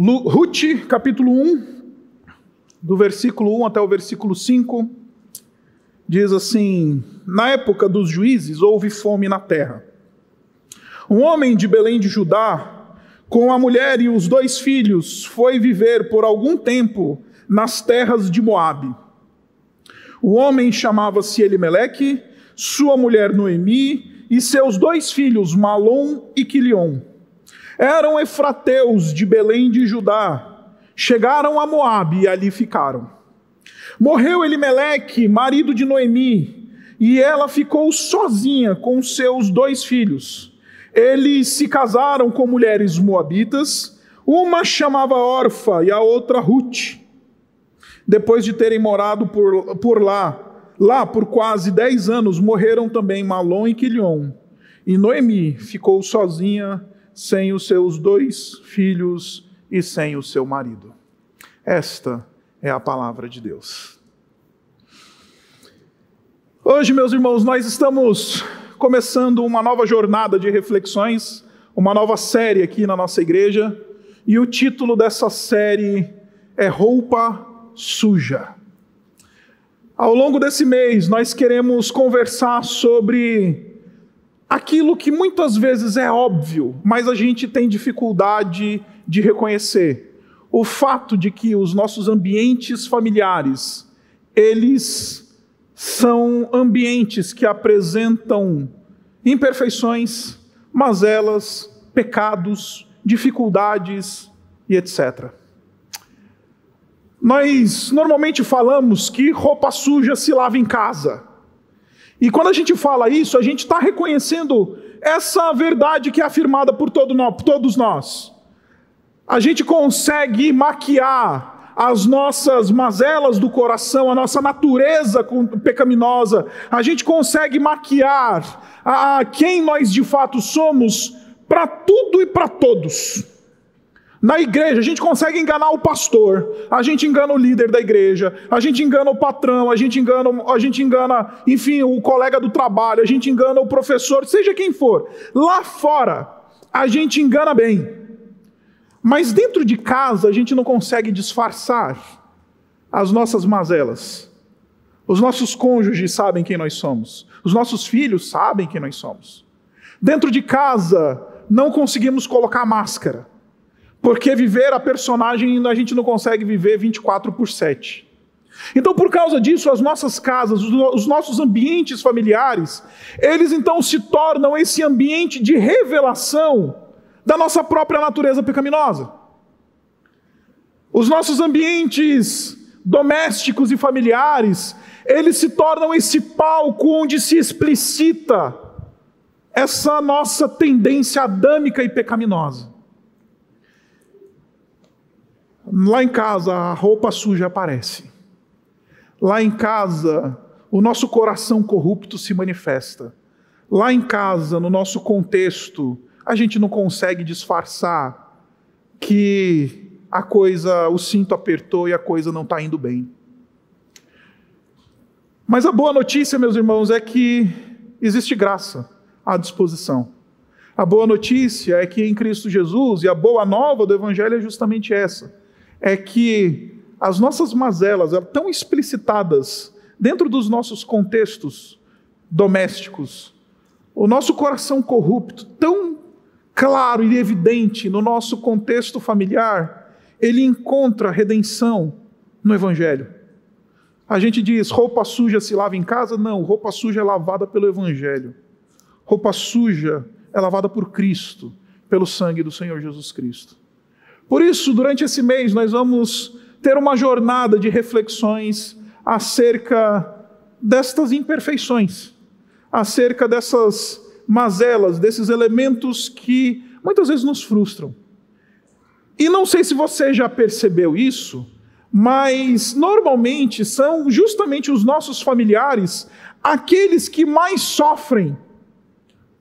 Ruth, capítulo 1, do versículo 1 até o versículo 5, diz assim: Na época dos juízes houve fome na terra. Um homem de Belém de Judá, com a mulher e os dois filhos, foi viver por algum tempo nas terras de Moabe. O homem chamava-se Elimeleque, sua mulher Noemi e seus dois filhos Malom e Quilion. Eram efrateus de Belém de Judá. Chegaram a Moabe e ali ficaram. Morreu Elimeleque, marido de Noemi, e ela ficou sozinha com seus dois filhos. Eles se casaram com mulheres moabitas, uma chamava Orfa e a outra Ruth. Depois de terem morado por, por lá, lá por quase dez anos, morreram também Malom e Quilion. E Noemi ficou sozinha sem os seus dois filhos e sem o seu marido. Esta é a palavra de Deus. Hoje, meus irmãos, nós estamos começando uma nova jornada de reflexões, uma nova série aqui na nossa igreja, e o título dessa série é Roupa Suja. Ao longo desse mês, nós queremos conversar sobre aquilo que muitas vezes é óbvio, mas a gente tem dificuldade de reconhecer. O fato de que os nossos ambientes familiares, eles são ambientes que apresentam imperfeições, mazelas, pecados, dificuldades e etc. Nós normalmente falamos que roupa suja se lava em casa. E quando a gente fala isso, a gente está reconhecendo essa verdade que é afirmada por todo nós, por todos nós. A gente consegue maquiar as nossas mazelas do coração, a nossa natureza pecaminosa, a gente consegue maquiar a quem nós de fato somos para tudo e para todos. Na igreja, a gente consegue enganar o pastor, a gente engana o líder da igreja, a gente engana o patrão, a gente engana, a gente engana, enfim, o colega do trabalho, a gente engana o professor, seja quem for. Lá fora, a gente engana bem. Mas dentro de casa, a gente não consegue disfarçar as nossas mazelas. Os nossos cônjuges sabem quem nós somos, os nossos filhos sabem quem nós somos. Dentro de casa, não conseguimos colocar máscara. Porque viver a personagem a gente não consegue viver 24 por 7. Então, por causa disso, as nossas casas, os nossos ambientes familiares, eles então se tornam esse ambiente de revelação da nossa própria natureza pecaminosa. Os nossos ambientes domésticos e familiares, eles se tornam esse palco onde se explicita essa nossa tendência adâmica e pecaminosa. Lá em casa, a roupa suja aparece. Lá em casa, o nosso coração corrupto se manifesta. Lá em casa, no nosso contexto, a gente não consegue disfarçar que a coisa, o cinto apertou e a coisa não está indo bem. Mas a boa notícia, meus irmãos, é que existe graça à disposição. A boa notícia é que em Cristo Jesus, e a boa nova do Evangelho é justamente essa é que as nossas mazelas tão explicitadas dentro dos nossos contextos domésticos, o nosso coração corrupto, tão claro e evidente no nosso contexto familiar, ele encontra redenção no Evangelho. A gente diz, roupa suja se lava em casa? Não, roupa suja é lavada pelo Evangelho. Roupa suja é lavada por Cristo, pelo sangue do Senhor Jesus Cristo. Por isso, durante esse mês, nós vamos ter uma jornada de reflexões acerca destas imperfeições, acerca dessas mazelas, desses elementos que muitas vezes nos frustram. E não sei se você já percebeu isso, mas normalmente são justamente os nossos familiares aqueles que mais sofrem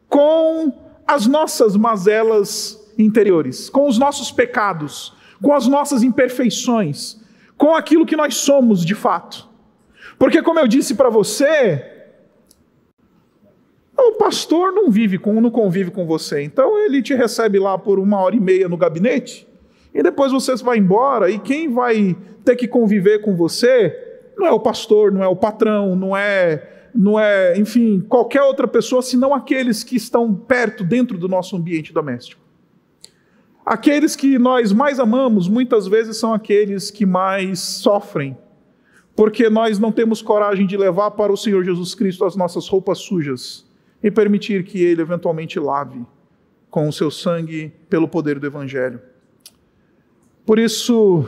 com as nossas mazelas interiores, com os nossos pecados, com as nossas imperfeições, com aquilo que nós somos de fato. Porque, como eu disse para você, o pastor não vive com, não convive com você, então ele te recebe lá por uma hora e meia no gabinete E depois você vai embora, e quem vai ter que conviver com você não é o pastor, não é o patrão, não é, não é, enfim, qualquer outra pessoa, senão aqueles que estão perto, dentro do nosso ambiente doméstico. Aqueles que nós mais amamos, muitas vezes são aqueles que mais sofrem, porque nós não temos coragem de levar para o Senhor Jesus Cristo as nossas roupas sujas e permitir que Ele eventualmente lave com o seu sangue pelo poder do Evangelho. Por isso,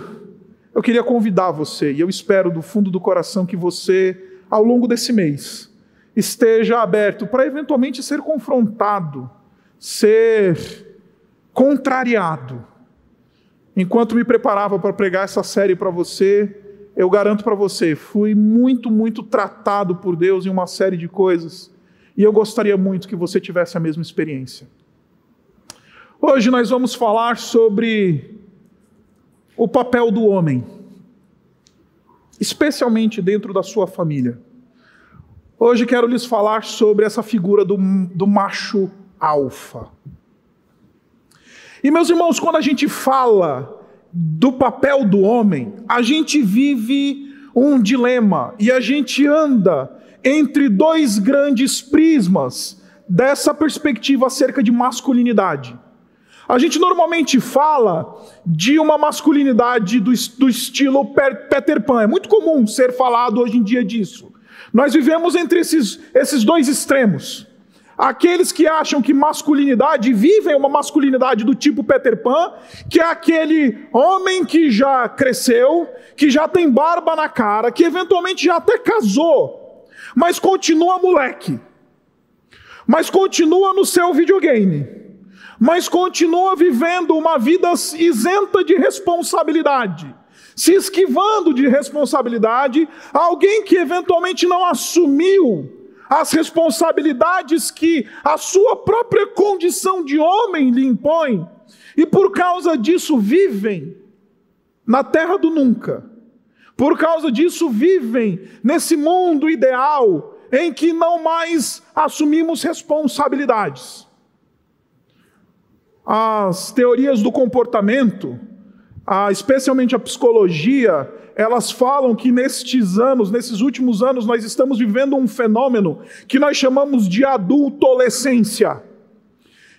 eu queria convidar você, e eu espero do fundo do coração que você, ao longo desse mês, esteja aberto para eventualmente ser confrontado, ser contrariado. Enquanto me preparava para pregar essa série para você, eu garanto para você, fui muito, muito tratado por Deus em uma série de coisas, e eu gostaria muito que você tivesse a mesma experiência. Hoje nós vamos falar sobre o papel do homem, especialmente dentro da sua família. Hoje quero lhes falar sobre essa figura do, do macho alfa. E meus irmãos, quando a gente fala do papel do homem, a gente vive um dilema e a gente anda entre dois grandes prismas dessa perspectiva acerca de masculinidade. A gente normalmente fala de uma masculinidade do, do estilo Peter Pan. É muito comum ser falado hoje em dia disso. Nós vivemos entre esses, esses dois extremos. Aqueles que acham que masculinidade vivem uma masculinidade do tipo Peter Pan, que é aquele homem que já cresceu, que já tem barba na cara, que eventualmente já até casou, mas continua moleque, mas continua no seu videogame mas continua vivendo uma vida isenta de responsabilidade, se esquivando de responsabilidade, alguém que eventualmente não assumiu as responsabilidades que a sua própria condição de homem lhe impõe, e por causa disso vivem na terra do nunca. Por causa disso vivem nesse mundo ideal em que não mais assumimos responsabilidades as teorias do comportamento, especialmente a psicologia, elas falam que nestes anos, nesses últimos anos, nós estamos vivendo um fenômeno que nós chamamos de adultolescência.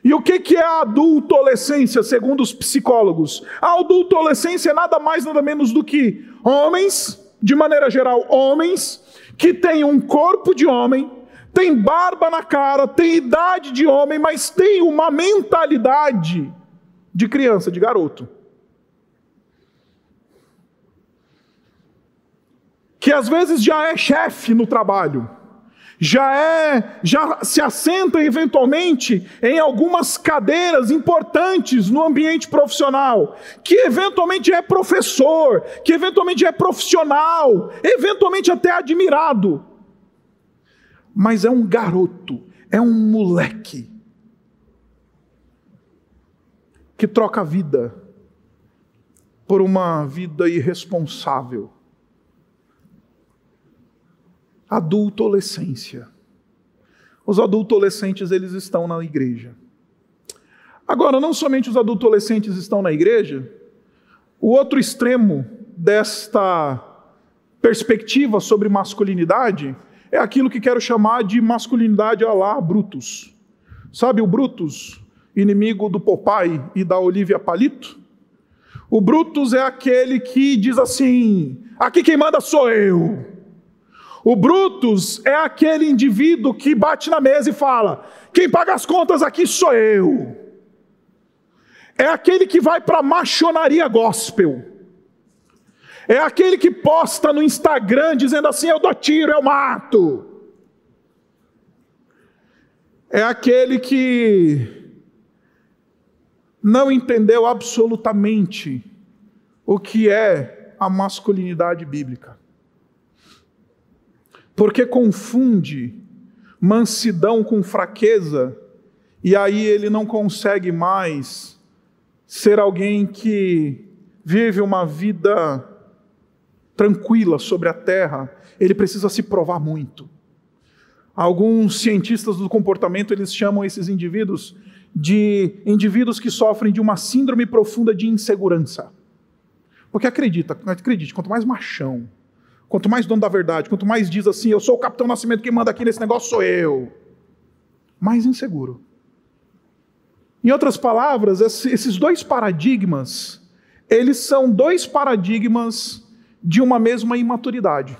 E o que é a adultolescência, segundo os psicólogos? A adultolescência é nada mais, nada menos do que homens, de maneira geral, homens, que têm um corpo de homem, tem barba na cara, tem idade de homem, mas tem uma mentalidade de criança, de garoto. Que às vezes já é chefe no trabalho, já é, já se assenta eventualmente em algumas cadeiras importantes no ambiente profissional, que eventualmente é professor, que eventualmente é profissional, eventualmente até admirado mas é um garoto, é um moleque que troca a vida por uma vida irresponsável. Adultolescência. Os adultolescentes eles estão na igreja. Agora, não somente os adultolescentes estão na igreja, o outro extremo desta perspectiva sobre masculinidade é aquilo que quero chamar de masculinidade a lá Brutus. Sabe o Brutus, inimigo do Popeye e da Olivia Palito? O Brutus é aquele que diz assim: aqui quem manda sou eu. O Brutus é aquele indivíduo que bate na mesa e fala: quem paga as contas aqui sou eu. É aquele que vai para a machonaria gospel. É aquele que posta no Instagram dizendo assim: eu dou tiro, eu mato. É aquele que não entendeu absolutamente o que é a masculinidade bíblica. Porque confunde mansidão com fraqueza, e aí ele não consegue mais ser alguém que vive uma vida tranquila sobre a terra, ele precisa se provar muito. Alguns cientistas do comportamento eles chamam esses indivíduos de indivíduos que sofrem de uma síndrome profunda de insegurança. Porque acredita, acredite, quanto mais machão, quanto mais dono da verdade, quanto mais diz assim, eu sou o capitão Nascimento, quem manda aqui nesse negócio sou eu, mais inseguro. Em outras palavras, esses dois paradigmas, eles são dois paradigmas de uma mesma imaturidade.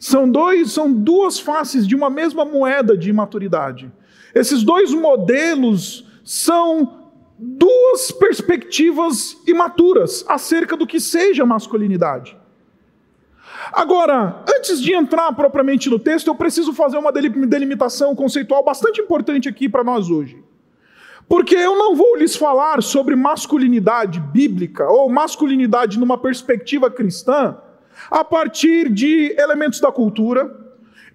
São dois, são duas faces de uma mesma moeda de imaturidade. Esses dois modelos são duas perspectivas imaturas acerca do que seja masculinidade. Agora, antes de entrar propriamente no texto, eu preciso fazer uma delimitação conceitual bastante importante aqui para nós hoje. Porque eu não vou lhes falar sobre masculinidade bíblica ou masculinidade numa perspectiva cristã a partir de elementos da cultura.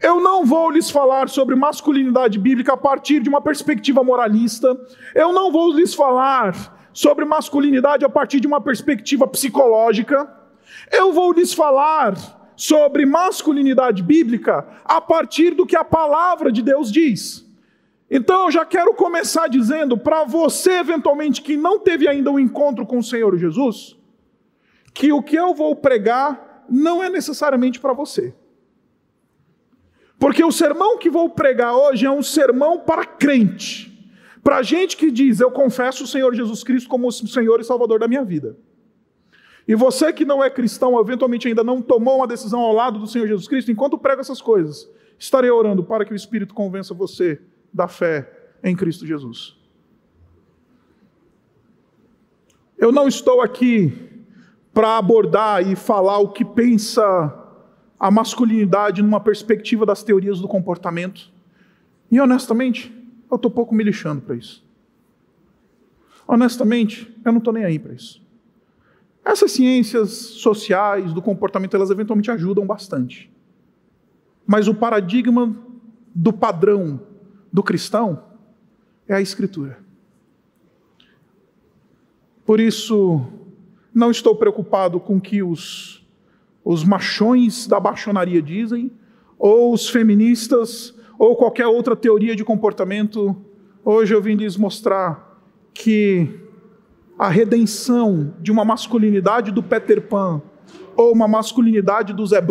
Eu não vou lhes falar sobre masculinidade bíblica a partir de uma perspectiva moralista. Eu não vou lhes falar sobre masculinidade a partir de uma perspectiva psicológica. Eu vou lhes falar sobre masculinidade bíblica a partir do que a palavra de Deus diz. Então eu já quero começar dizendo para você, eventualmente, que não teve ainda um encontro com o Senhor Jesus, que o que eu vou pregar não é necessariamente para você. Porque o sermão que vou pregar hoje é um sermão para crente, para gente que diz: Eu confesso o Senhor Jesus Cristo como o Senhor e Salvador da minha vida. E você que não é cristão, eventualmente ainda não tomou uma decisão ao lado do Senhor Jesus Cristo, enquanto prego essas coisas, estarei orando para que o Espírito convença você da fé em Cristo Jesus. Eu não estou aqui para abordar e falar o que pensa a masculinidade numa perspectiva das teorias do comportamento. E honestamente, eu estou pouco me lixando para isso. Honestamente, eu não estou nem aí para isso. Essas ciências sociais do comportamento, elas eventualmente ajudam bastante. Mas o paradigma do padrão do cristão é a Escritura. Por isso, não estou preocupado com o que os, os machões da baixonaria dizem, ou os feministas, ou qualquer outra teoria de comportamento. Hoje eu vim lhes mostrar que a redenção de uma masculinidade do Peter Pan, ou uma masculinidade dos Zé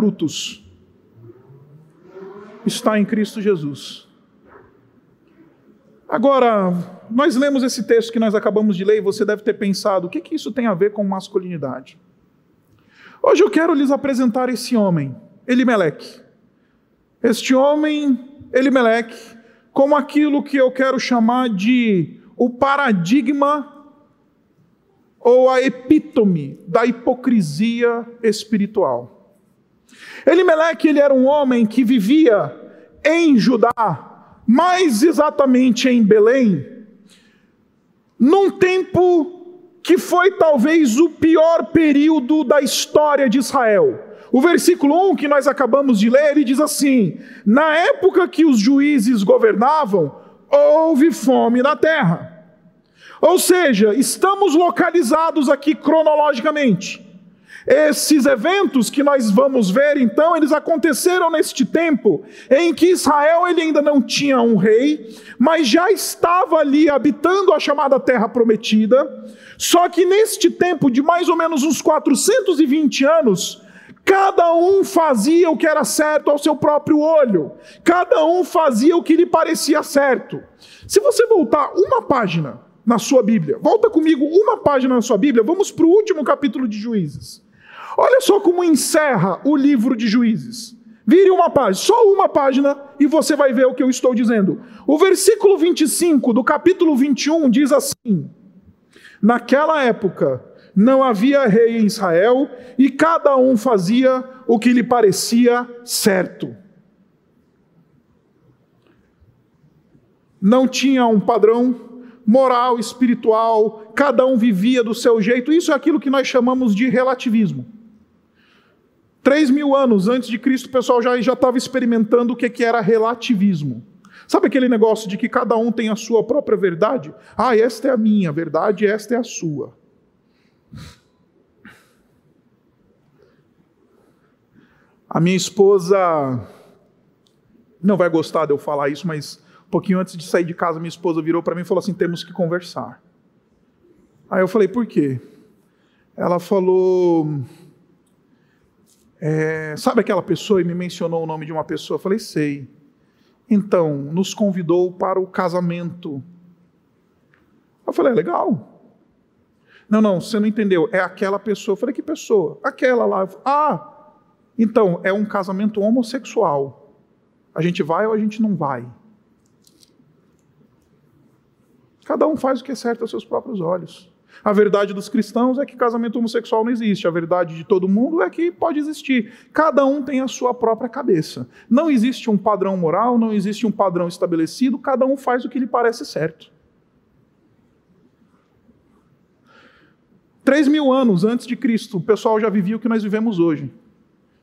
está em Cristo Jesus. Agora, nós lemos esse texto que nós acabamos de ler e você deve ter pensado: o que, que isso tem a ver com masculinidade? Hoje eu quero lhes apresentar esse homem, Elimeleque. Este homem, Elimeleque, como aquilo que eu quero chamar de o paradigma ou a epítome da hipocrisia espiritual. Elimeleque, ele era um homem que vivia em Judá, mais exatamente em Belém, num tempo que foi talvez o pior período da história de Israel. O versículo 1 que nós acabamos de ler, ele diz assim: Na época que os juízes governavam, houve fome na terra. Ou seja, estamos localizados aqui cronologicamente. Esses eventos que nós vamos ver, então, eles aconteceram neste tempo em que Israel ele ainda não tinha um rei, mas já estava ali habitando a chamada terra prometida. Só que neste tempo de mais ou menos uns 420 anos, cada um fazia o que era certo ao seu próprio olho. Cada um fazia o que lhe parecia certo. Se você voltar uma página na sua Bíblia, volta comigo uma página na sua Bíblia, vamos para o último capítulo de Juízes. Olha só como encerra o livro de Juízes. Vire uma página, só uma página, e você vai ver o que eu estou dizendo. O versículo 25 do capítulo 21 diz assim: Naquela época não havia rei em Israel, e cada um fazia o que lhe parecia certo. Não tinha um padrão moral, espiritual, cada um vivia do seu jeito. Isso é aquilo que nós chamamos de relativismo. Três mil anos antes de Cristo, o pessoal já estava experimentando o que, que era relativismo. Sabe aquele negócio de que cada um tem a sua própria verdade? Ah, esta é a minha verdade, esta é a sua. A minha esposa não vai gostar de eu falar isso, mas Um pouquinho antes de sair de casa, minha esposa virou para mim e falou assim: temos que conversar. Aí eu falei: por quê? Ela falou. É, sabe aquela pessoa e me mencionou o nome de uma pessoa? Eu falei: sei. Então, nos convidou para o casamento. Eu falei: é legal. Não, não, você não entendeu. É aquela pessoa. Eu falei: que pessoa? Aquela lá. Ah, então, é um casamento homossexual. A gente vai ou a gente não vai? Cada um faz o que é certo aos seus próprios olhos. A verdade dos cristãos é que casamento homossexual não existe. A verdade de todo mundo é que pode existir. Cada um tem a sua própria cabeça. Não existe um padrão moral, não existe um padrão estabelecido, cada um faz o que lhe parece certo. Três mil anos antes de Cristo, o pessoal já vivia o que nós vivemos hoje.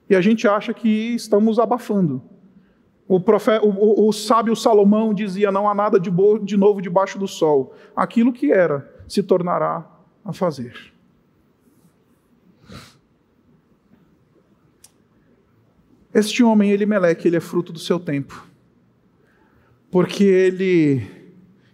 E a gente acha que estamos abafando. O, profeta, o, o, o sábio Salomão dizia: Não há nada de, de novo debaixo do sol. Aquilo que era se tornará a fazer. Este homem, Elimeleque, ele é fruto do seu tempo. Porque ele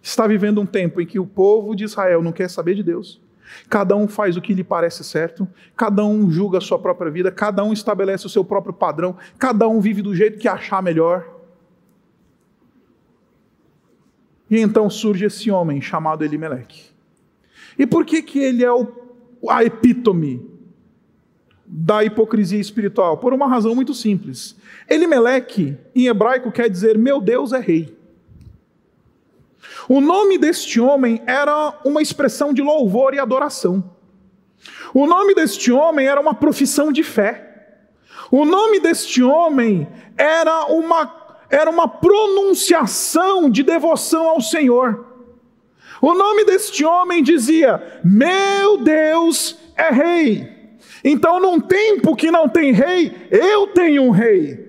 está vivendo um tempo em que o povo de Israel não quer saber de Deus. Cada um faz o que lhe parece certo, cada um julga a sua própria vida, cada um estabelece o seu próprio padrão, cada um vive do jeito que achar melhor. E então surge esse homem chamado Elimeleque. E por que, que ele é o, a epítome da hipocrisia espiritual? Por uma razão muito simples. Elimeleque, em hebraico, quer dizer meu Deus é rei. O nome deste homem era uma expressão de louvor e adoração. O nome deste homem era uma profissão de fé. O nome deste homem era uma, era uma pronunciação de devoção ao Senhor. O nome deste homem dizia: Meu Deus é rei. Então, num tempo que não tem rei, eu tenho um rei.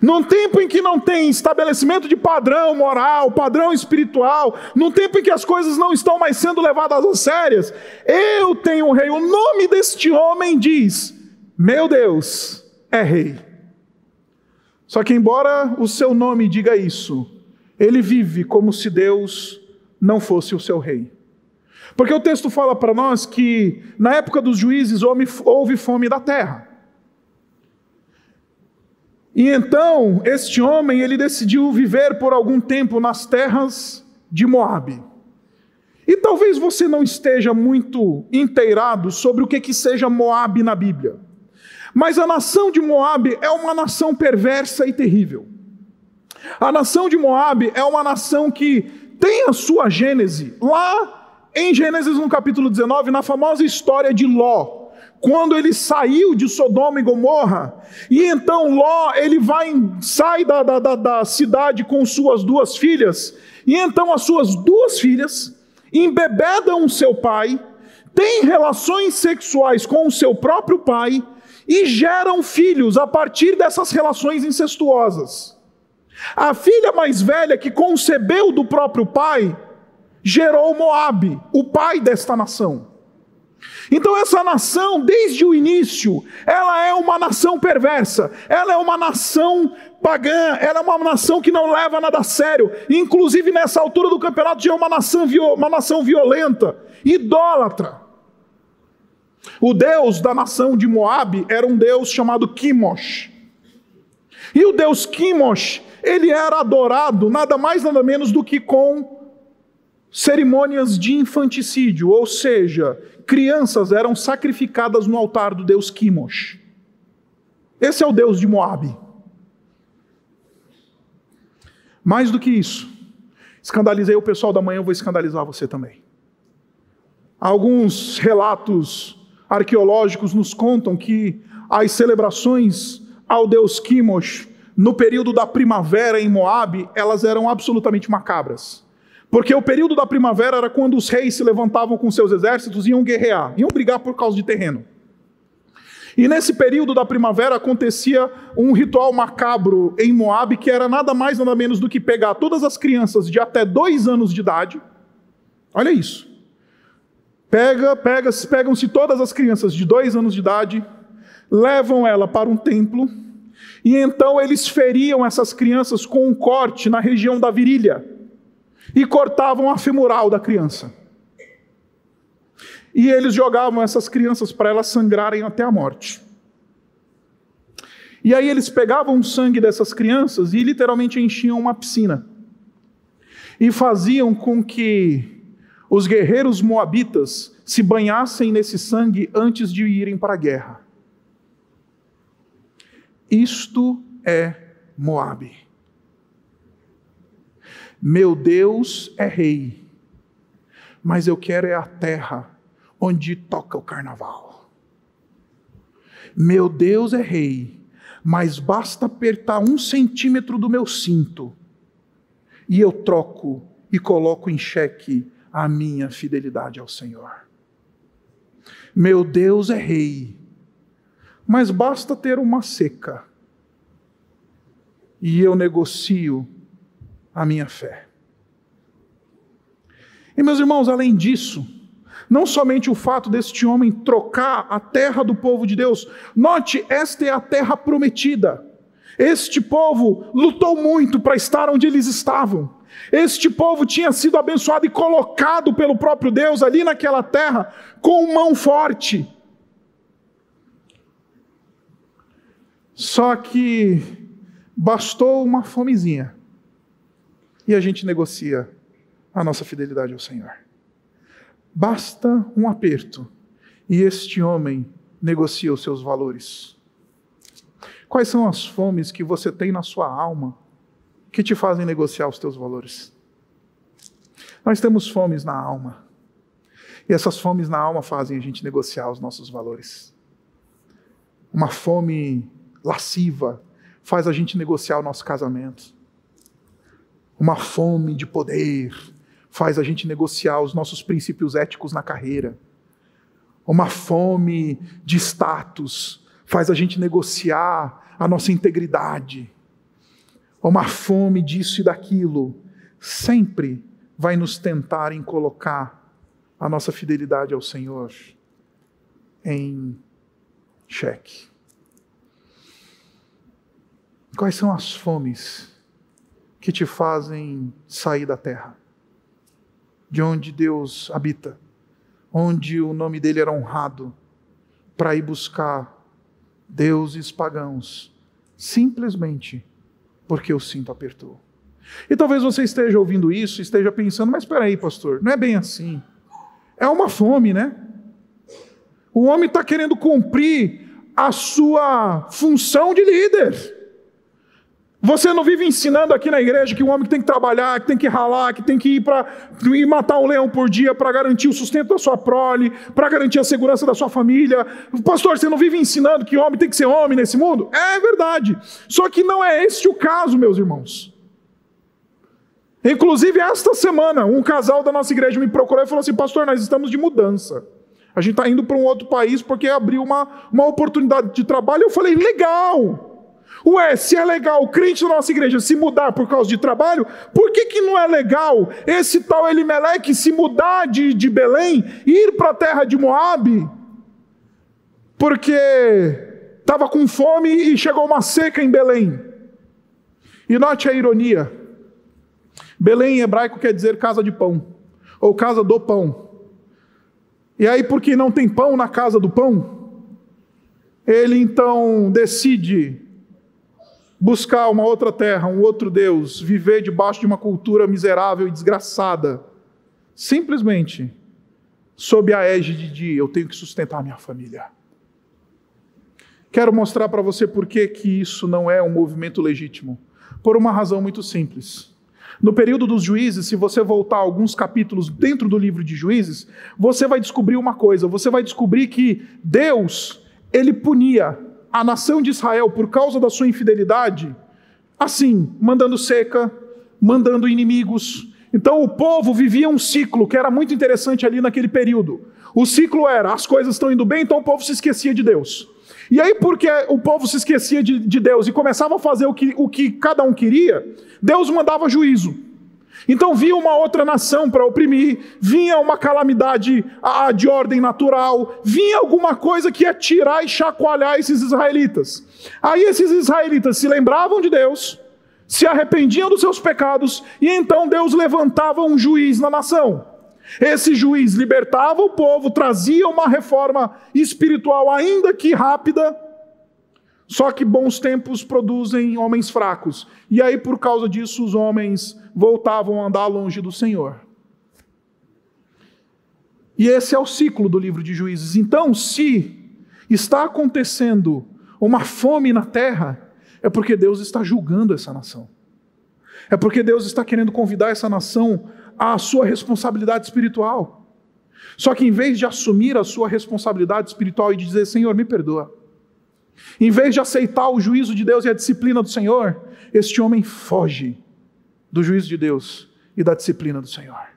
Num tempo em que não tem estabelecimento de padrão moral, padrão espiritual, num tempo em que as coisas não estão mais sendo levadas a sérias, eu tenho um rei. O nome deste homem diz: Meu Deus é rei. Só que, embora o seu nome diga isso, ele vive como se Deus não fosse o seu rei. Porque o texto fala para nós que na época dos juízes houve fome da terra. E então, este homem, ele decidiu viver por algum tempo nas terras de Moabe. E talvez você não esteja muito inteirado sobre o que que seja Moabe na Bíblia. Mas a nação de Moabe é uma nação perversa e terrível. A nação de Moabe é uma nação que tem a sua gênese lá em Gênesis no capítulo 19, na famosa história de Ló quando ele saiu de Sodoma e Gomorra, e então Ló, ele vai, sai da, da, da, cidade com suas duas filhas, e então as suas duas filhas embebedam seu pai, têm relações sexuais com o seu próprio pai, e geram filhos a partir dessas relações incestuosas. A filha mais velha que concebeu do próprio pai, gerou Moabe, o pai desta nação. Então essa nação, desde o início, ela é uma nação perversa, ela é uma nação pagã, ela é uma nação que não leva nada a sério. Inclusive nessa altura do campeonato já é uma nação, uma nação violenta, idólatra. O deus da nação de Moabe era um deus chamado Kimosh. E o deus Kimosh, ele era adorado nada mais nada menos do que com cerimônias de infanticídio, ou seja, crianças eram sacrificadas no altar do deus Kimosh. Esse é o deus de Moabe. Mais do que isso, escandalizei o pessoal da manhã, eu vou escandalizar você também. Alguns relatos arqueológicos nos contam que as celebrações ao deus Kimosh no período da primavera em Moabe, elas eram absolutamente macabras. Porque o período da primavera era quando os reis se levantavam com seus exércitos e iam guerrear, iam brigar por causa de terreno. E nesse período da primavera acontecia um ritual macabro em Moab que era nada mais nada menos do que pegar todas as crianças de até dois anos de idade. Olha isso. Pega, pega, pegam-se todas as crianças de dois anos de idade, levam ela para um templo E então eles feriam essas crianças com um corte na região da virilha e cortavam a femoral da criança. E eles jogavam essas crianças para elas sangrarem até a morte. E aí eles pegavam o sangue dessas crianças e literalmente enchiam uma piscina. E faziam com que os guerreiros moabitas se banhassem nesse sangue antes de irem para a guerra. Isto é Moabe. Meu Deus é rei, mas eu quero é a terra onde toca o carnaval. Meu Deus é rei, mas basta apertar um centímetro do meu cinto e eu troco e coloco em xeque a minha fidelidade ao Senhor. Meu Deus é rei, mas basta ter uma seca e eu negocio a minha fé. E meus irmãos, além disso, não somente o fato deste homem trocar a terra do povo de Deus, note, esta é a terra prometida. Este povo lutou muito para estar onde eles estavam. Este povo tinha sido abençoado e colocado pelo próprio Deus ali naquela terra com mão forte. Só que bastou uma fomezinha e a gente negocia a nossa fidelidade ao Senhor. Basta um aperto e este homem negocia os seus valores. Quais são as fomes que você tem na sua alma que te fazem negociar os teus valores? Nós temos fomes na alma. E essas fomes na alma fazem a gente negociar os nossos valores. Uma fome lasciva faz a gente negociar o nosso casamento. Uma fome de poder faz a gente negociar os nossos princípios éticos na carreira. Uma fome de status faz a gente negociar a nossa integridade. Uma fome disso e daquilo sempre vai nos tentar em colocar a nossa fidelidade ao Senhor em xeque. Quais são as fomes que te fazem sair da terra? de onde Deus habita, onde o nome dele era honrado, para ir buscar deuses pagãos, simplesmente porque o cinto apertou. E talvez você esteja ouvindo isso, esteja pensando, mas espera aí, pastor, não é bem assim. É uma fome, né? O homem está querendo cumprir a sua função de líder. Você não vive ensinando aqui na igreja que o homem tem que trabalhar, que tem que ralar, que tem que ir para ir matar um leão por dia para garantir o sustento da sua prole, para garantir a segurança da sua família. Pastor, você não vive ensinando que homem tem que ser homem nesse mundo? É verdade. Só que não é este o caso, meus irmãos. Inclusive, esta semana, um casal da nossa igreja me procurou e falou assim: Pastor, nós estamos de mudança. A gente está indo para um outro país porque abriu uma, uma oportunidade de trabalho. Eu falei: Legal. Ué, se é legal o crente da nossa igreja se mudar por causa de trabalho, por que, que não é legal esse tal Elimeleque se mudar de, de Belém ir para a terra de Moabe? Porque estava com fome e chegou uma seca em Belém. E note a ironia. Belém em hebraico quer dizer casa de pão, ou casa do pão. E aí, porque não tem pão na casa do pão, ele então decide buscar uma outra terra, um outro Deus, viver debaixo de uma cultura miserável e desgraçada, simplesmente sob a égide de eu tenho que sustentar minha família. Quero mostrar para você por que, que isso não é um movimento legítimo. Por uma razão muito simples. No período dos juízes, se você voltar alguns capítulos dentro do livro de juízes, você vai descobrir uma coisa: você vai descobrir que Deus, ele punia a nação de Israel por causa da sua infidelidade, assim, mandando seca, mandando inimigos. Então o povo vivia um ciclo que era muito interessante ali naquele período. O ciclo era: as coisas estão indo bem, então o povo se esquecia de Deus. E aí, porque o povo se esquecia de, de Deus e começava a fazer o que, o que cada um queria, Deus mandava juízo. Então vinha uma outra nação para oprimir, vinha uma calamidade de ordem natural, vinha alguma coisa que ia tirar e chacoalhar esses israelitas. Aí esses israelitas se lembravam de Deus, se arrependiam dos seus pecados, e então Deus levantava um juiz na nação. Esse juiz libertava o povo, trazia uma reforma espiritual, ainda que rápida, só que bons tempos produzem homens fracos. E aí, por causa disso, os homens voltavam a andar longe do Senhor. E esse é o ciclo do livro de Juízes. Então, se está acontecendo uma fome na terra, é porque Deus está julgando essa nação. É porque Deus está querendo convidar essa nação à sua responsabilidade espiritual. Só que em vez de assumir a sua responsabilidade espiritual e de dizer, Senhor, me perdoa, em vez de aceitar o juízo de Deus e a disciplina do Senhor, este homem foge do juízo de Deus e da disciplina do Senhor.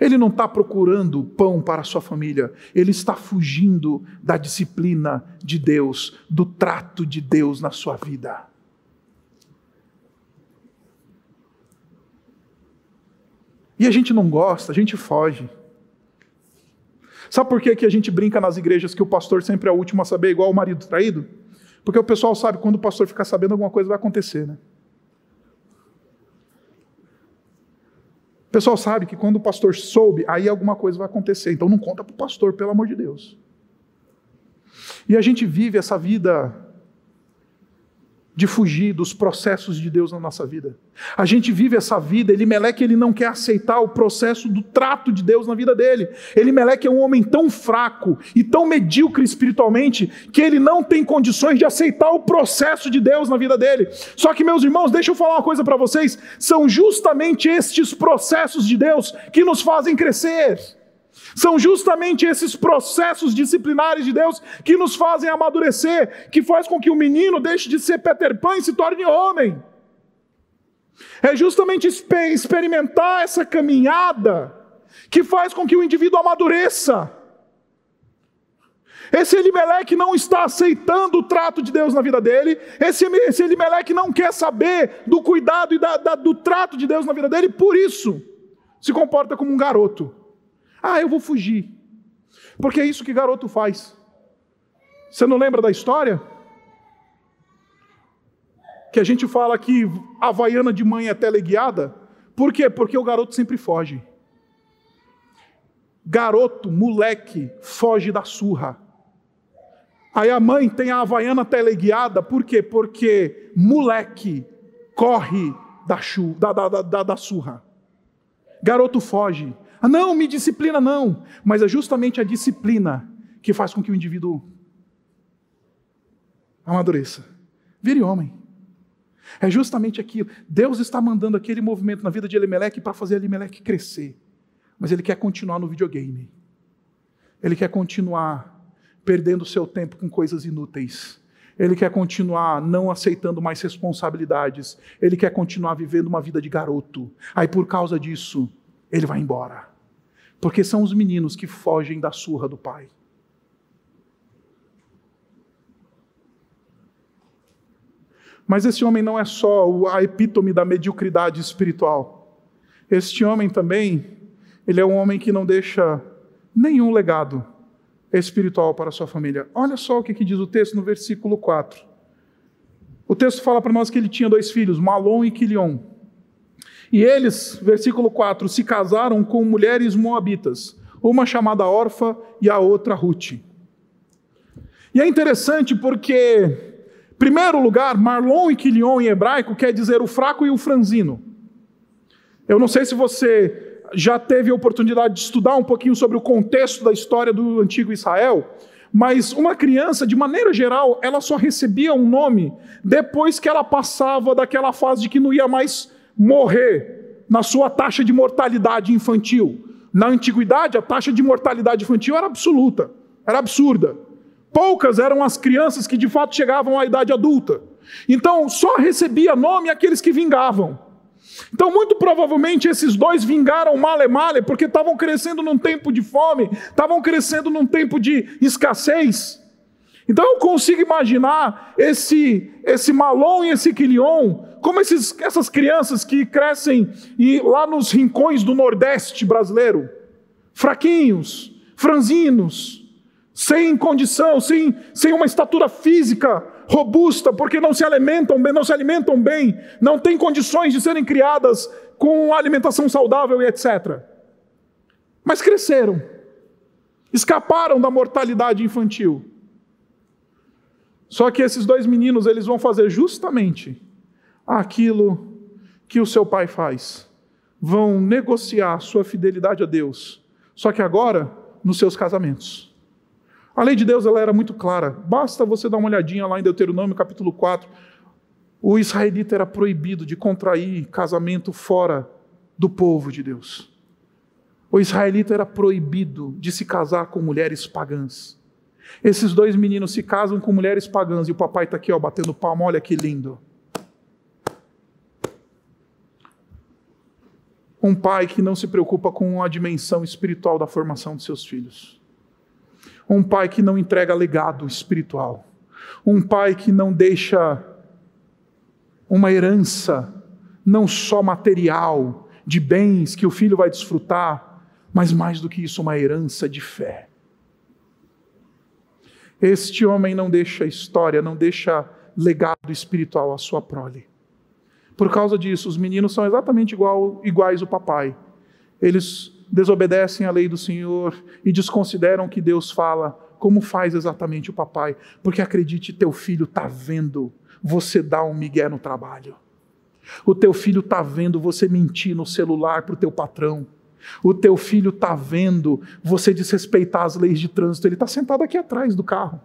Ele não está procurando pão para a sua família, ele está fugindo da disciplina de Deus, do trato de Deus na sua vida. E a gente não gosta, a gente foge. Sabe por que, que a gente brinca nas igrejas que o pastor sempre é o último a saber, igual o marido traído? Porque o pessoal sabe quando o pastor ficar sabendo alguma coisa vai acontecer, né? O pessoal sabe que quando o pastor soube, aí alguma coisa vai acontecer. Então não conta para o pastor, pelo amor de Deus. E a gente vive essa vida de fugir dos processos de Deus na nossa vida. A gente vive essa vida, Elimeleque ele não quer aceitar o processo do trato de Deus na vida dele. Elimeleque é um homem tão fraco e tão medíocre espiritualmente que ele não tem condições de aceitar o processo de Deus na vida dele. Só que meus irmãos, deixa eu falar uma coisa para vocês, são justamente estes processos de Deus que nos fazem crescer. São justamente esses processos disciplinares de Deus que nos fazem amadurecer, que faz com que o menino deixe de ser Peter Pan e se torne homem. É justamente experimentar essa caminhada que faz com que o indivíduo amadureça. Esse Elimeleque não está aceitando o trato de Deus na vida dele. Esse, esse Elimeleque não quer saber do cuidado e da, da, do trato de Deus na vida dele, por isso se comporta como um garoto. Ah, eu vou fugir. Porque é isso que garoto faz. Você não lembra da história? Que a gente fala que a vaiana de mãe é teleguiada. Por quê? Porque o garoto sempre foge. Garoto, moleque, foge da surra. Aí a mãe tem a havaiana teleguiada, por quê? Porque moleque corre da, chu, da, da, da, da surra. Garoto foge. Ah, não, me disciplina não. Mas é justamente a disciplina que faz com que o indivíduo amadureça. Vire homem. É justamente aquilo. Deus está mandando aquele movimento na vida de Elimelec para fazer Elimelec crescer. Mas ele quer continuar no videogame. Ele quer continuar perdendo seu tempo com coisas inúteis. Ele quer continuar não aceitando mais responsabilidades. Ele quer continuar vivendo uma vida de garoto. Aí, por causa disso, ele vai embora. Porque são os meninos que fogem da surra do pai. Mas esse homem não é só a epítome da mediocridade espiritual. Este homem também, ele é um homem que não deixa nenhum legado espiritual para sua família. Olha só o que, diz o texto no versículo 4. O texto fala para nós que ele tinha dois filhos, Malom e Quilion. E eles, versículo 4, se casaram com mulheres moabitas, uma chamada Orfa e a outra Ruth. E é interessante porque, primeiro lugar, Marlon e Quilion em hebraico quer dizer o fraco e o franzino. Eu não sei se você já teve a oportunidade de estudar um pouquinho sobre o contexto da história do antigo Israel, mas uma criança, de maneira geral, ela só recebia um nome depois que ela passava daquela fase de que não ia mais morrer na sua taxa de mortalidade infantil. Na antiguidade, a taxa de mortalidade infantil era absoluta, era absurda. Poucas eram as crianças que de fato chegavam à idade adulta. Então, só recebia nome aqueles que vingavam. Então, muito provavelmente, esses dois vingaram male male, porque estavam crescendo num tempo de fome, estavam crescendo num tempo de escassez. Então eu consigo imaginar esse esse Malon e esse Quilion, como esses, essas crianças que crescem e lá nos rincões do Nordeste brasileiro, fraquinhos, franzinos, sem condição, sem, sem uma estatura física robusta, porque não se alimentam bem, não se alimentam bem, não têm condições de serem criadas com alimentação saudável e etc. Mas cresceram, escaparam da mortalidade infantil. Só que esses dois meninos, eles vão fazer justamente aquilo que o seu pai faz. Vão negociar sua fidelidade a Deus. Só que agora, nos seus casamentos. A lei de Deus ela era muito clara. Basta você dar uma olhadinha lá em Deuteronômio capítulo 4. O israelita era proibido de contrair casamento fora do povo de Deus. O israelita era proibido de se casar com mulheres pagãs. Esses dois meninos se casam com mulheres pagãs e o papai está aqui ó, batendo palma, olha que lindo. Um pai que não se preocupa com a dimensão espiritual da formação de seus filhos. Um pai que não entrega legado espiritual. Um pai que não deixa uma herança, não só material, de bens que o filho vai desfrutar, mas mais do que isso, uma herança de fé. Este homem não deixa história, não deixa legado espiritual à sua prole. Por causa disso, os meninos são exatamente igual, iguais ao papai. Eles desobedecem à lei do Senhor e desconsideram que Deus fala, como faz exatamente o papai. Porque acredite, teu filho está vendo você dar um migué no trabalho. O teu filho está vendo você mentir no celular para o teu patrão. O teu filho está vendo você desrespeitar as leis de trânsito. Ele está sentado aqui atrás do carro.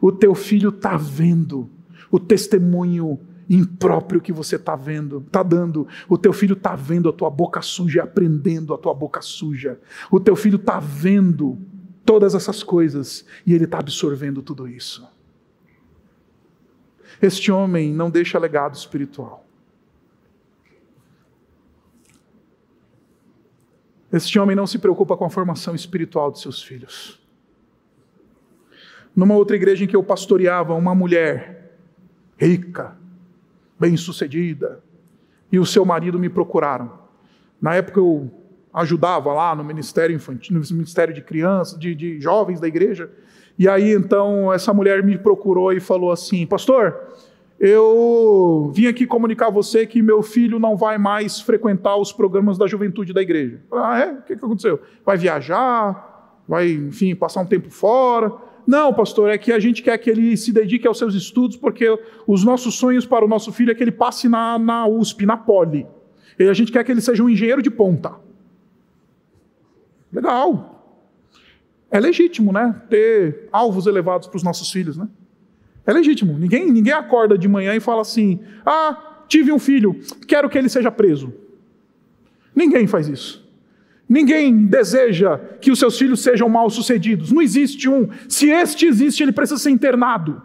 O teu filho está vendo o testemunho impróprio que você está vendo, está dando. O teu filho está vendo a tua boca suja aprendendo a tua boca suja. O teu filho está vendo todas essas coisas e ele está absorvendo tudo isso. Este homem não deixa legado espiritual. Este homem não se preocupa com a formação espiritual de seus filhos. Numa outra igreja em que eu pastoreava, uma mulher rica, bem-sucedida, e o seu marido me procuraram. Na época eu ajudava lá no ministério infantil, no ministério de crianças, de, de jovens da igreja. E aí então essa mulher me procurou e falou assim: Pastor, eu vim aqui comunicar a você que meu filho não vai mais frequentar os programas da juventude da igreja. Ah, é? O que, que aconteceu? Vai viajar? Vai, enfim, passar um tempo fora? Não, pastor, é que a gente quer que ele se dedique aos seus estudos, porque os nossos sonhos para o nosso filho é que ele passe na, na USP, na Poli. E a gente quer que ele seja um engenheiro de ponta. Legal. É legítimo, né? Ter alvos elevados para os nossos filhos, né? É legítimo. Ninguém, ninguém acorda de manhã e fala assim: ah, tive um filho, quero que ele seja preso. Ninguém faz isso. Ninguém deseja que os seus filhos sejam mal sucedidos. Não existe um. Se este existe, ele precisa ser internado.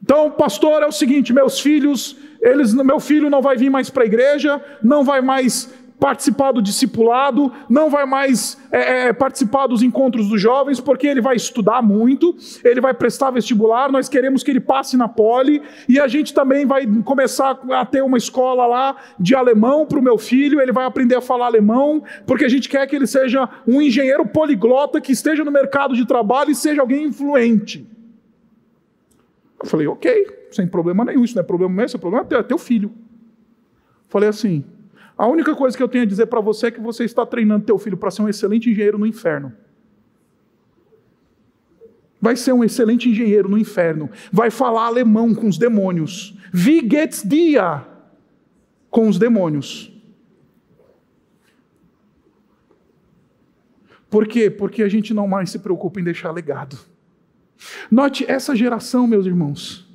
Então, pastor, é o seguinte: meus filhos, eles, meu filho não vai vir mais para a igreja, não vai mais participar do discipulado, não vai mais é, é, participar dos encontros dos jovens, porque ele vai estudar muito, ele vai prestar vestibular, nós queremos que ele passe na poli, e a gente também vai começar a ter uma escola lá de alemão para o meu filho, ele vai aprender a falar alemão, porque a gente quer que ele seja um engenheiro poliglota que esteja no mercado de trabalho e seja alguém influente. Eu falei, ok, sem problema nenhum, isso não é problema meu, isso é problema teu, é teu filho. Falei assim, a única coisa que eu tenho a dizer para você é que você está treinando teu filho para ser um excelente engenheiro no inferno. Vai ser um excelente engenheiro no inferno. Vai falar alemão com os demônios. Wie geht's dir? Com os demônios. Por quê? Porque a gente não mais se preocupa em deixar legado. Note, essa geração, meus irmãos,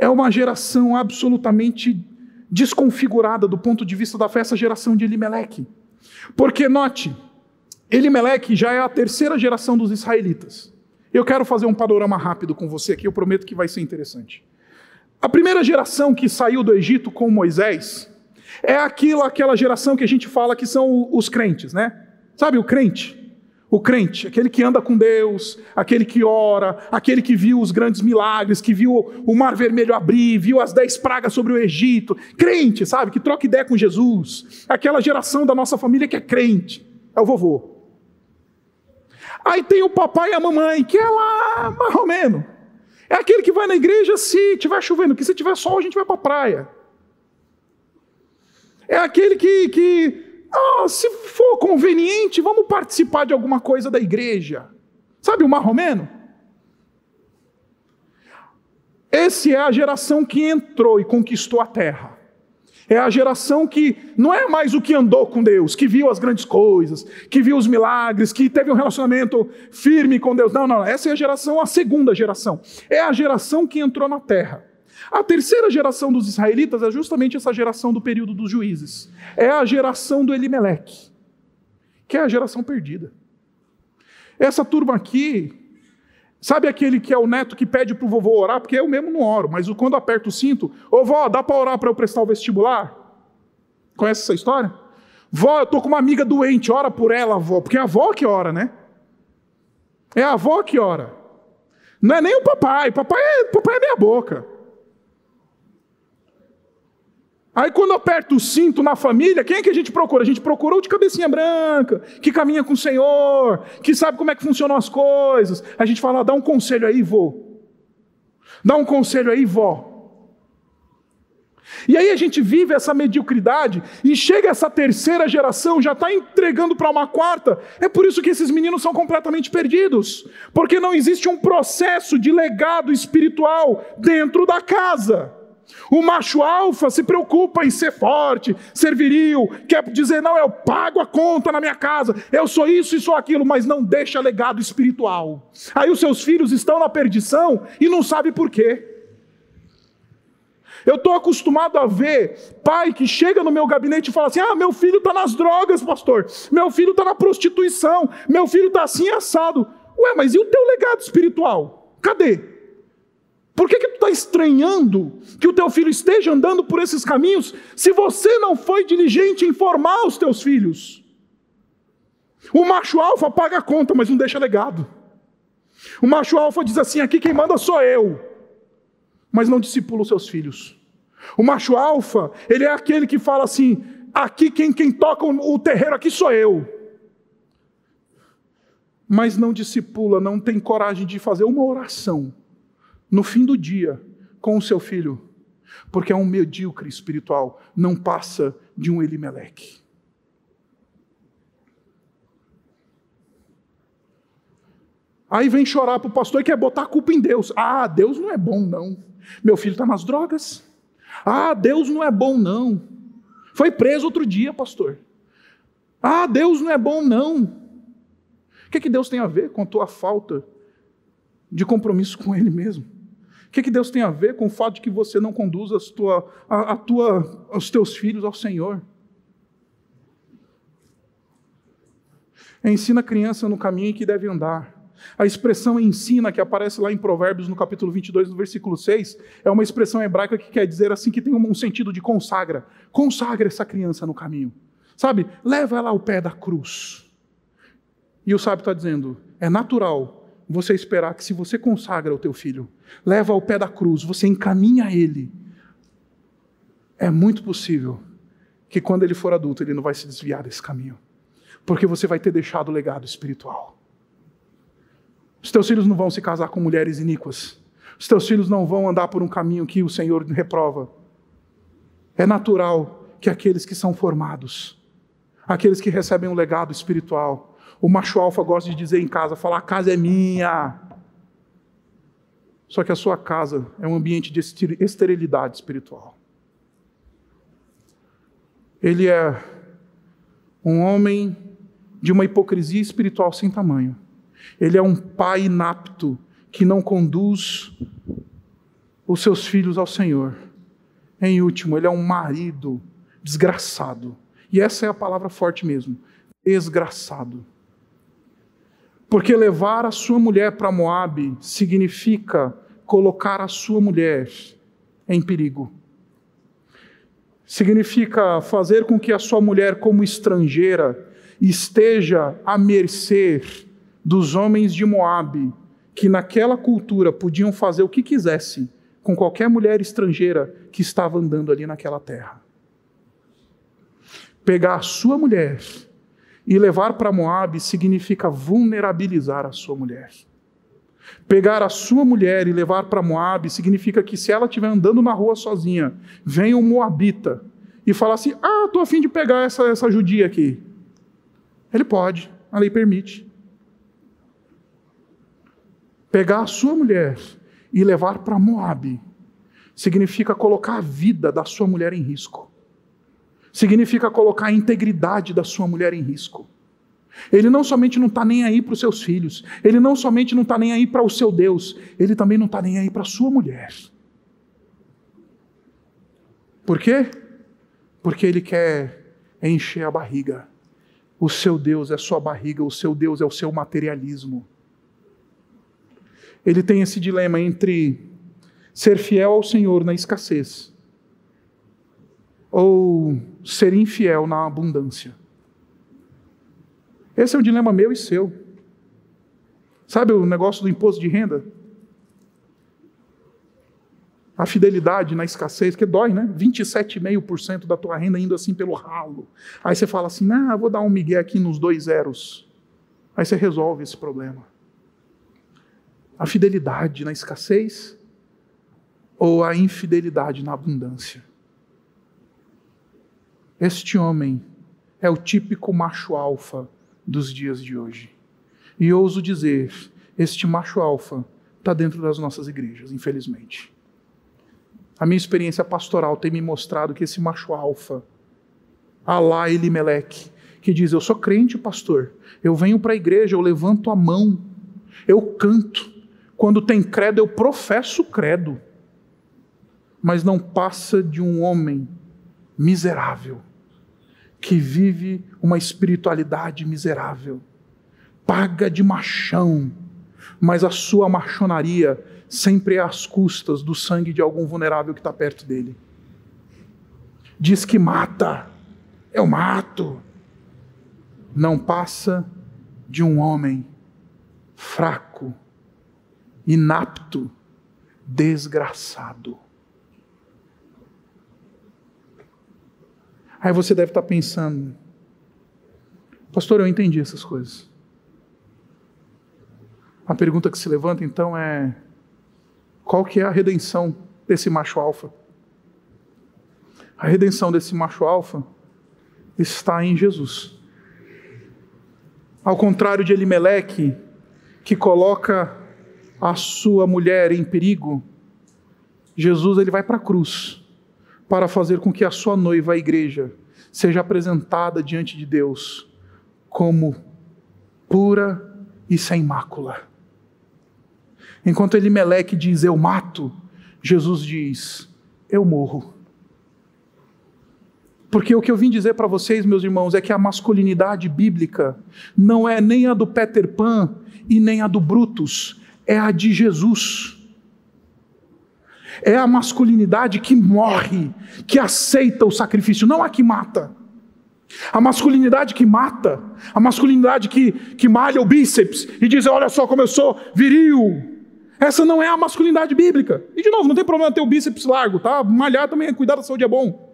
é uma geração absolutamente desconfigurada do ponto de vista da fé essa geração de Elimeleque. Porque, note, Elimeleque já é a terceira geração dos israelitas. Eu quero fazer um panorama rápido com você aqui, eu prometo que vai ser interessante. A primeira geração que saiu do Egito com Moisés é aquilo, aquela geração que a gente fala que são os crentes, né? Sabe o crente? O crente, aquele que anda com Deus, aquele que ora, aquele que viu os grandes milagres, que viu o mar vermelho abrir, viu as dez pragas sobre o Egito. Crente, sabe, que troca ideia com Jesus. Aquela geração da nossa família que é crente. É o vovô. Aí tem o papai e a mamãe, que é lá, mais ou menos. É aquele que vai na igreja se tiver chovendo, que se tiver sol a gente vai para a praia. É aquele que, que ah, se for conveniente, vamos participar de alguma coisa da igreja. Sabe o marromeno? Esse é a geração que entrou e conquistou a terra. É a geração que não é mais o que andou com Deus, que viu as grandes coisas, que viu os milagres, que teve um relacionamento firme com Deus. Não, não, essa é a geração, a segunda geração. É a geração que entrou na terra. A terceira geração dos israelitas é justamente essa geração do período dos juízes. É a geração do Elimeleque, que é a geração perdida. Essa turma aqui, sabe aquele que é o neto que pede para o vovô orar? Porque eu mesmo não oro, mas quando aperto o cinto, ô vó, dá para orar para eu prestar o vestibular? Conhece essa história? Vó, eu tô com uma amiga doente, ora por ela, vó, porque é a avó que ora, né? É a avó que ora. Não é nem o papai, papai é, papai é meia boca. Aí quando aperta o cinto na família, quem é que a gente procura? A gente procura o de cabecinha branca, que caminha com o Senhor, que sabe como é que funcionam as coisas. A gente fala, dá um conselho aí, vô. Dá um conselho aí, vó. E aí a gente vive essa mediocridade e chega essa terceira geração, já está entregando para uma quarta. É por isso que esses meninos são completamente perdidos, porque não existe um processo de legado espiritual dentro da casa. O macho alfa se preocupa em ser forte, ser viril, quer dizer, não, eu pago a conta na minha casa, eu sou isso e sou aquilo, mas não deixa legado espiritual. Aí os seus filhos estão na perdição e não sabe por quê. Eu estou acostumado a ver pai que chega no meu gabinete e fala assim: ah, meu filho está nas drogas, pastor, meu filho está na prostituição, meu filho está assim assado. Ué, mas e o teu legado espiritual? Cadê? Por que, que tu está estranhando que o teu filho esteja andando por esses caminhos se você não foi diligente em formar os teus filhos? O macho alfa paga a conta, mas não deixa legado. O macho alfa diz assim: aqui quem manda sou eu, mas não discipula os seus filhos. O macho alfa, ele é aquele que fala assim: aqui quem, quem toca o terreiro aqui sou eu. Mas não discipula, não tem coragem de fazer uma oração no fim do dia com o seu filho, porque é um medíocre espiritual, não passa de um Elimeleque. Aí vem chorar para o pastor e quer botar a culpa em Deus. Ah, Deus não é bom, não. Meu filho está nas drogas. Ah, Deus não é bom, não. Foi preso outro dia, pastor. Ah, Deus não é bom, não. O que, que Deus tem a ver com a tua falta de compromisso com Ele mesmo? O que, que Deus tem a ver com o fato de que você não conduz as tua, a, a tua, os teus filhos ao Senhor? Ensina a criança no caminho em que deve andar. A expressão ensina, que aparece lá em Provérbios, no capítulo 22, no versículo 6, é uma expressão hebraica que quer dizer assim, que tem um sentido de consagra. Consagra essa criança no caminho. Sabe? Leva ela ao pé da cruz. E o sábio está dizendo, é natural você esperar que se você consagra o teu filho, leva ao pé da cruz, você encaminha ele, é muito possível que quando ele for adulto ele não vai se desviar desse caminho, porque você vai ter deixado o legado espiritual. Os teus filhos não vão se casar com mulheres iníquas. Os teus filhos não vão andar por um caminho que o Senhor reprova. É natural que aqueles que são formados, aqueles que recebem um legado espiritual, o macho alfa gosta de dizer em casa, falar: a casa é minha. Só que a sua casa é um ambiente de esterilidade espiritual. Ele é um homem de uma hipocrisia espiritual sem tamanho. Ele é um pai inapto que não conduz os seus filhos ao Senhor. Em último, ele é um marido desgraçado. E essa é a palavra forte mesmo: desgraçado. Porque levar a sua mulher para Moabe significa colocar a sua mulher em perigo. Significa fazer com que a sua mulher, como estrangeira, esteja à mercê dos homens de Moabe, que naquela cultura podiam fazer o que quisessem com qualquer mulher estrangeira que estava andando ali naquela terra. Pegar a sua mulher e levar para Moabe significa vulnerabilizar a sua mulher. Pegar a sua mulher e levar para Moabe significa que se ela estiver andando na rua sozinha, vem um moabita e fala assim: Ah, estou afim de pegar essa, essa judia aqui. Ele pode, a lei permite. Pegar a sua mulher e levar para Moabe significa colocar a vida da sua mulher em risco. Significa colocar a integridade da sua mulher em risco. Ele não somente não está nem aí para os seus filhos, ele não somente não está nem aí para o seu Deus, ele também não está nem aí para a sua mulher. Por quê? Porque ele quer encher a barriga. O seu Deus é sua barriga, o seu Deus é o seu materialismo. Ele tem esse dilema entre ser fiel ao Senhor na escassez ou ser infiel na abundância. Esse é um dilema meu e seu. Sabe o negócio do imposto de renda? A fidelidade na escassez, que dói, né? 27,5% da tua renda indo assim pelo ralo. Aí você fala assim, ah, vou dar um migué aqui nos dois zeros. Aí você resolve esse problema. A fidelidade na escassez ou a infidelidade na abundância? Este homem é o típico macho alfa dos dias de hoje. E ouso dizer, este macho alfa está dentro das nossas igrejas, infelizmente. A minha experiência pastoral tem me mostrado que esse macho alfa, Alá Elimeleque, que diz: Eu sou crente, pastor, eu venho para a igreja, eu levanto a mão, eu canto, quando tem credo, eu professo credo, mas não passa de um homem miserável que vive uma espiritualidade miserável, paga de machão, mas a sua machonaria sempre é às custas do sangue de algum vulnerável que está perto dele. Diz que mata, eu mato. Não passa de um homem fraco, inapto, desgraçado. Aí você deve estar pensando, pastor, eu entendi essas coisas. A pergunta que se levanta então é: qual que é a redenção desse macho alfa? A redenção desse macho alfa está em Jesus. Ao contrário de Elimeleque, que coloca a sua mulher em perigo, Jesus ele vai para a cruz para fazer com que a sua noiva, a igreja, seja apresentada diante de Deus como pura e sem mácula. Enquanto Elimeleque diz eu mato, Jesus diz eu morro. Porque o que eu vim dizer para vocês, meus irmãos, é que a masculinidade bíblica não é nem a do Peter Pan e nem a do Brutus, é a de Jesus. É a masculinidade que morre, que aceita o sacrifício, não a que mata. A masculinidade que mata, a masculinidade que, que malha o bíceps e diz: Olha só como eu sou viril. Essa não é a masculinidade bíblica. E de novo, não tem problema ter o bíceps largo, tá? Malhar também, cuidar da saúde é bom.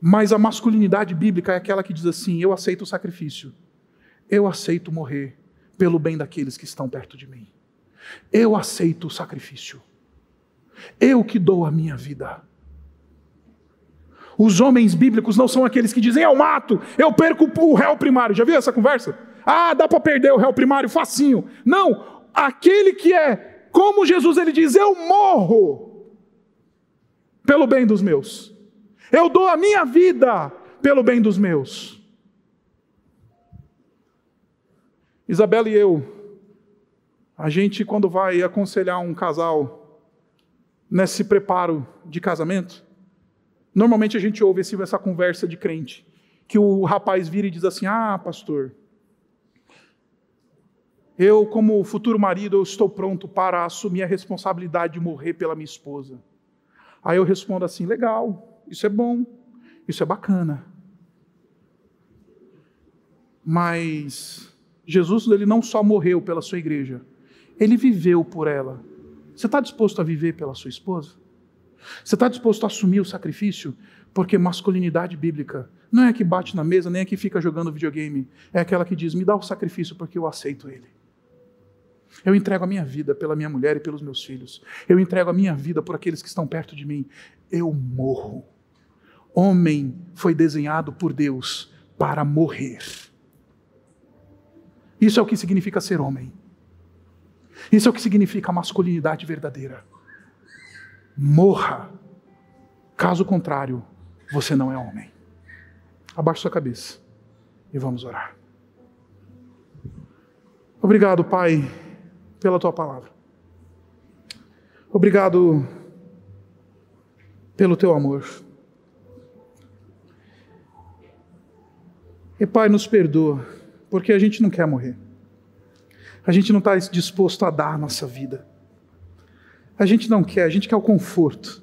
Mas a masculinidade bíblica é aquela que diz assim: Eu aceito o sacrifício, eu aceito morrer pelo bem daqueles que estão perto de mim. Eu aceito o sacrifício. Eu que dou a minha vida. Os homens bíblicos não são aqueles que dizem, eu mato, eu perco o réu primário. Já viu essa conversa? Ah, dá para perder o réu primário facinho. Não, aquele que é, como Jesus ele diz, eu morro pelo bem dos meus. Eu dou a minha vida pelo bem dos meus. Isabela e eu a gente, quando vai aconselhar um casal nesse preparo de casamento, normalmente a gente ouve essa conversa de crente, que o rapaz vira e diz assim: Ah, pastor, eu, como futuro marido, eu estou pronto para assumir a responsabilidade de morrer pela minha esposa. Aí eu respondo assim: legal, isso é bom, isso é bacana. Mas Jesus ele não só morreu pela sua igreja, ele viveu por ela. Você está disposto a viver pela sua esposa? Você está disposto a assumir o sacrifício? Porque masculinidade bíblica não é a que bate na mesa, nem a que fica jogando videogame. É aquela que diz: me dá o sacrifício porque eu aceito ele. Eu entrego a minha vida pela minha mulher e pelos meus filhos. Eu entrego a minha vida por aqueles que estão perto de mim. Eu morro. Homem foi desenhado por Deus para morrer. Isso é o que significa ser homem. Isso é o que significa masculinidade verdadeira. Morra. Caso contrário, você não é homem. Abaixe sua cabeça e vamos orar. Obrigado, Pai, pela tua palavra. Obrigado pelo teu amor. E Pai, nos perdoa, porque a gente não quer morrer. A gente não está disposto a dar a nossa vida. A gente não quer, a gente quer o conforto.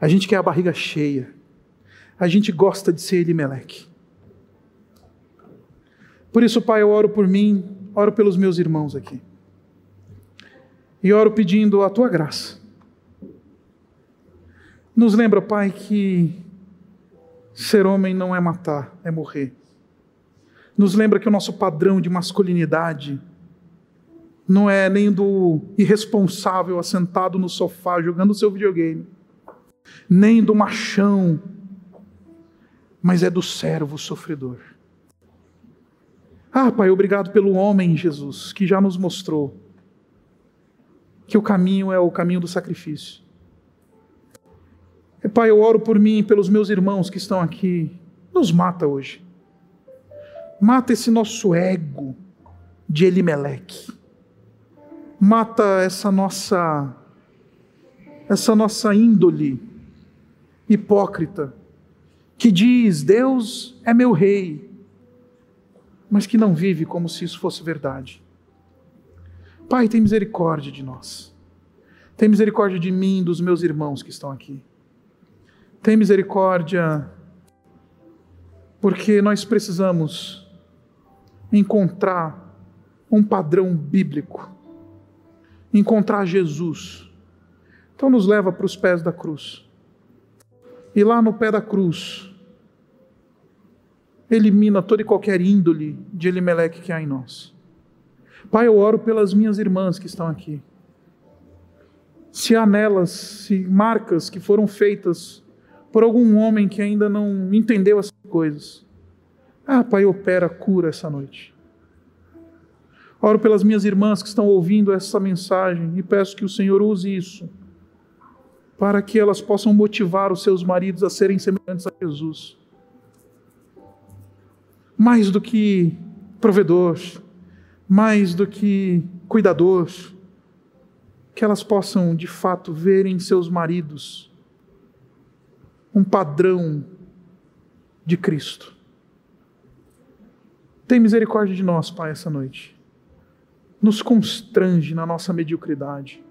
A gente quer a barriga cheia. A gente gosta de ser Elimeleque. Por isso, Pai, eu oro por mim, oro pelos meus irmãos aqui. E oro pedindo a tua graça. Nos lembra, Pai, que ser homem não é matar, é morrer nos lembra que o nosso padrão de masculinidade não é nem do irresponsável assentado no sofá jogando seu videogame, nem do machão, mas é do servo sofredor. Ah, Pai, obrigado pelo homem Jesus, que já nos mostrou que o caminho é o caminho do sacrifício. E, Pai, eu oro por mim e pelos meus irmãos que estão aqui. Nos mata hoje. Mata esse nosso ego de Elimeleque. Mata essa nossa essa nossa índole hipócrita que diz: Deus é meu rei, mas que não vive como se isso fosse verdade. Pai, tem misericórdia de nós. Tem misericórdia de mim, dos meus irmãos que estão aqui. Tem misericórdia, porque nós precisamos encontrar um padrão bíblico, encontrar Jesus. Então nos leva para os pés da cruz. E lá no pé da cruz, elimina toda e qualquer índole de Elimeleque que há em nós. Pai, eu oro pelas minhas irmãs que estão aqui. Se há nelas se marcas que foram feitas por algum homem que ainda não entendeu essas coisas, ah, Pai, opera cura essa noite. Oro pelas minhas irmãs que estão ouvindo essa mensagem e peço que o Senhor use isso para que elas possam motivar os seus maridos a serem semelhantes a Jesus. Mais do que provedor, mais do que cuidador, que elas possam de fato ver em seus maridos um padrão de Cristo tem misericórdia de nós, Pai, essa noite. Nos constrange na nossa mediocridade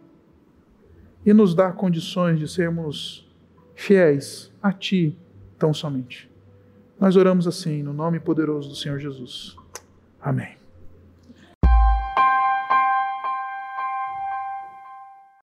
e nos dá condições de sermos fiéis a Ti tão somente. Nós oramos assim, no nome poderoso do Senhor Jesus. Amém.